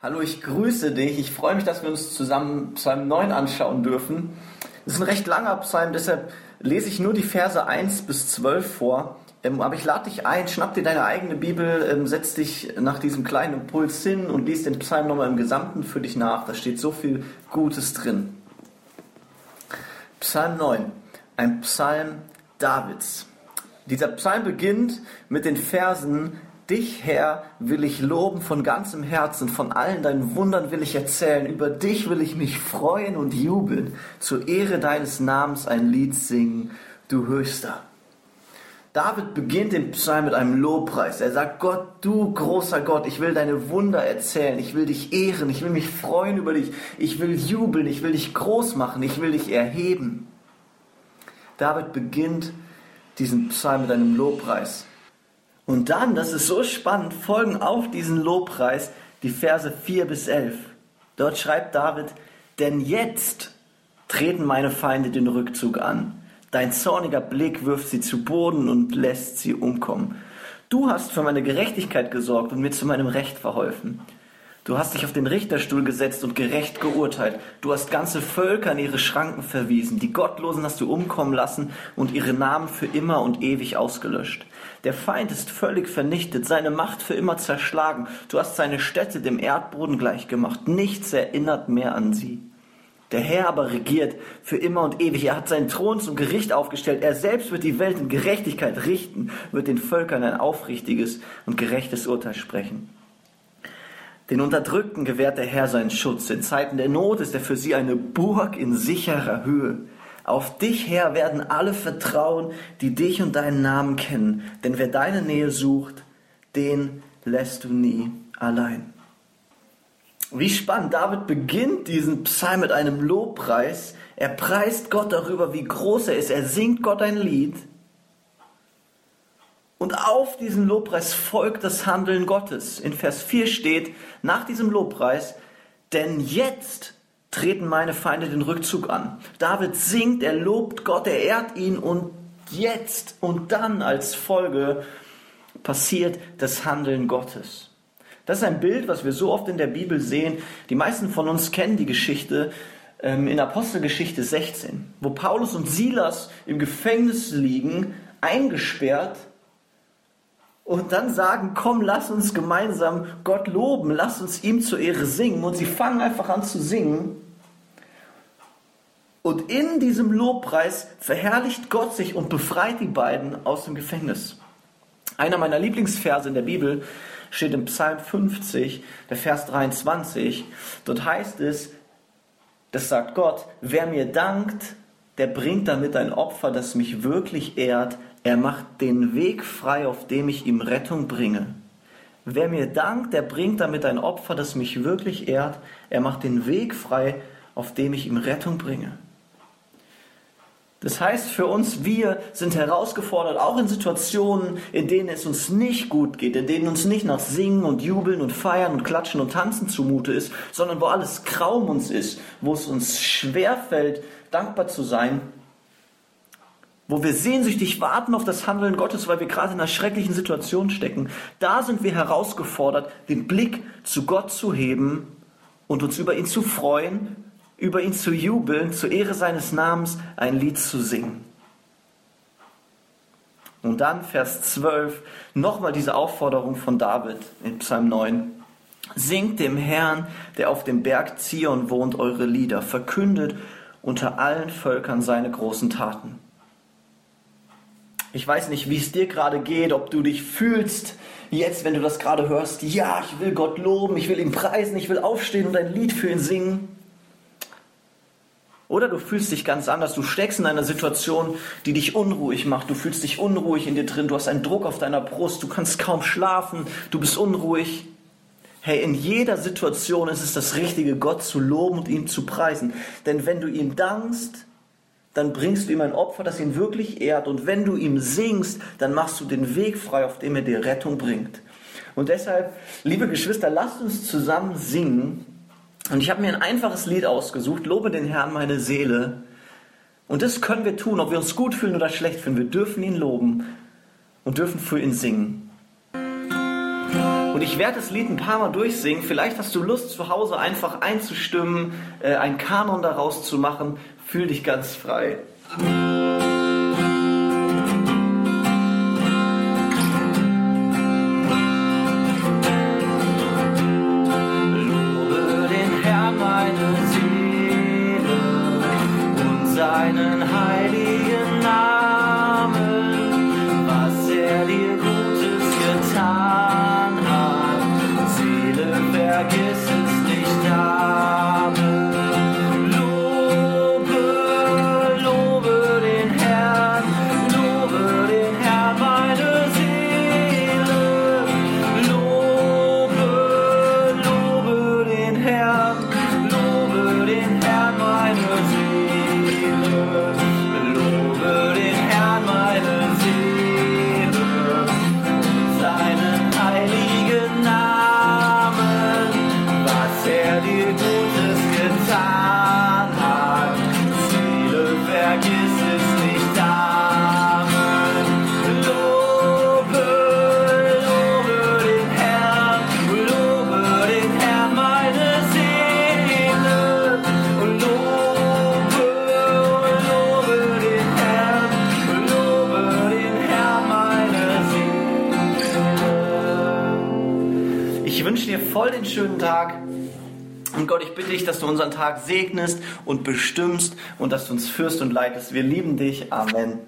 Hallo, ich grüße dich. Ich freue mich, dass wir uns zusammen Psalm 9 anschauen dürfen. Es ist ein recht langer Psalm, deshalb lese ich nur die Verse 1 bis 12 vor. Ähm, aber ich lade dich ein, schnapp dir deine eigene Bibel, ähm, setz dich nach diesem kleinen Impuls hin und lies den Psalm nochmal im Gesamten für dich nach. Da steht so viel Gutes drin. Psalm 9, ein Psalm Davids. Dieser Psalm beginnt mit den Versen Dich, Herr, will ich loben von ganzem Herzen, von allen deinen Wundern will ich erzählen, über dich will ich mich freuen und jubeln, zur Ehre deines Namens ein Lied singen, du Höchster. David beginnt den Psalm mit einem Lobpreis. Er sagt, Gott, du großer Gott, ich will deine Wunder erzählen, ich will dich ehren, ich will mich freuen über dich, ich will jubeln, ich will dich groß machen, ich will dich erheben. David beginnt diesen Psalm mit einem Lobpreis. Und dann, das ist so spannend, folgen auf diesen Lobpreis die Verse 4 bis 11. Dort schreibt David, denn jetzt treten meine Feinde den Rückzug an. Dein zorniger Blick wirft sie zu Boden und lässt sie umkommen. Du hast für meine Gerechtigkeit gesorgt und mir zu meinem Recht verholfen. Du hast dich auf den Richterstuhl gesetzt und gerecht geurteilt. Du hast ganze Völker in ihre Schranken verwiesen. Die Gottlosen hast du umkommen lassen und ihre Namen für immer und ewig ausgelöscht. Der Feind ist völlig vernichtet, seine Macht für immer zerschlagen. Du hast seine Städte dem Erdboden gleichgemacht. Nichts erinnert mehr an sie. Der Herr aber regiert für immer und ewig. Er hat seinen Thron zum Gericht aufgestellt. Er selbst wird die Welt in Gerechtigkeit richten, wird den Völkern ein aufrichtiges und gerechtes Urteil sprechen. Den Unterdrückten gewährt der Herr seinen Schutz. In Zeiten der Not ist er für sie eine Burg in sicherer Höhe. Auf dich, Herr, werden alle vertrauen, die dich und deinen Namen kennen. Denn wer deine Nähe sucht, den lässt du nie allein. Wie spannend. David beginnt diesen Psalm mit einem Lobpreis. Er preist Gott darüber, wie groß er ist. Er singt Gott ein Lied. Und auf diesen Lobpreis folgt das Handeln Gottes. In Vers 4 steht nach diesem Lobpreis, denn jetzt treten meine Feinde den Rückzug an. David singt, er lobt Gott, er ehrt ihn und jetzt und dann als Folge passiert das Handeln Gottes. Das ist ein Bild, was wir so oft in der Bibel sehen. Die meisten von uns kennen die Geschichte ähm, in Apostelgeschichte 16, wo Paulus und Silas im Gefängnis liegen, eingesperrt und dann sagen, komm, lass uns gemeinsam Gott loben, lass uns ihm zur Ehre singen. Und sie fangen einfach an zu singen. Und in diesem Lobpreis verherrlicht Gott sich und befreit die beiden aus dem Gefängnis. Einer meiner Lieblingsverse in der Bibel steht im Psalm 50, der Vers 23. Dort heißt es, das sagt Gott, wer mir dankt, der bringt damit ein Opfer, das mich wirklich ehrt. Er macht den Weg frei, auf dem ich ihm Rettung bringe. Wer mir dankt, der bringt damit ein Opfer, das mich wirklich ehrt. Er macht den Weg frei, auf dem ich ihm Rettung bringe. Das heißt für uns, wir sind herausgefordert, auch in Situationen, in denen es uns nicht gut geht, in denen uns nicht nach Singen und Jubeln und Feiern und Klatschen und Tanzen zumute ist, sondern wo alles grau um uns ist, wo es uns schwerfällt, dankbar zu sein, wo wir sehnsüchtig warten auf das Handeln Gottes, weil wir gerade in einer schrecklichen Situation stecken, da sind wir herausgefordert, den Blick zu Gott zu heben und uns über ihn zu freuen, über ihn zu jubeln, zur Ehre seines Namens ein Lied zu singen. Und dann Vers 12, nochmal diese Aufforderung von David in Psalm 9. Singt dem Herrn, der auf dem Berg Zion wohnt, eure Lieder, verkündet unter allen Völkern seine großen Taten. Ich weiß nicht, wie es dir gerade geht, ob du dich fühlst, jetzt, wenn du das gerade hörst, ja, ich will Gott loben, ich will ihn preisen, ich will aufstehen und ein Lied für ihn singen. Oder du fühlst dich ganz anders, du steckst in einer Situation, die dich unruhig macht, du fühlst dich unruhig in dir drin, du hast einen Druck auf deiner Brust, du kannst kaum schlafen, du bist unruhig. Hey, in jeder Situation ist es das Richtige, Gott zu loben und ihm zu preisen. Denn wenn du ihm dankst, dann bringst du ihm ein Opfer, das ihn wirklich ehrt. Und wenn du ihm singst, dann machst du den Weg frei, auf dem er dir Rettung bringt. Und deshalb, liebe Geschwister, lasst uns zusammen singen. Und ich habe mir ein einfaches Lied ausgesucht, Lobe den Herrn meine Seele. Und das können wir tun, ob wir uns gut fühlen oder schlecht fühlen. Wir dürfen ihn loben und dürfen für ihn singen. Und ich werde das Lied ein paar Mal durchsingen. Vielleicht hast du Lust, zu Hause einfach einzustimmen, äh, einen Kanon daraus zu machen. Fühl dich ganz frei. Ich wünsche dir voll den schönen Tag. Und Gott, ich bitte dich, dass du unseren Tag segnest und bestimmst und dass du uns führst und leitest. Wir lieben dich. Amen.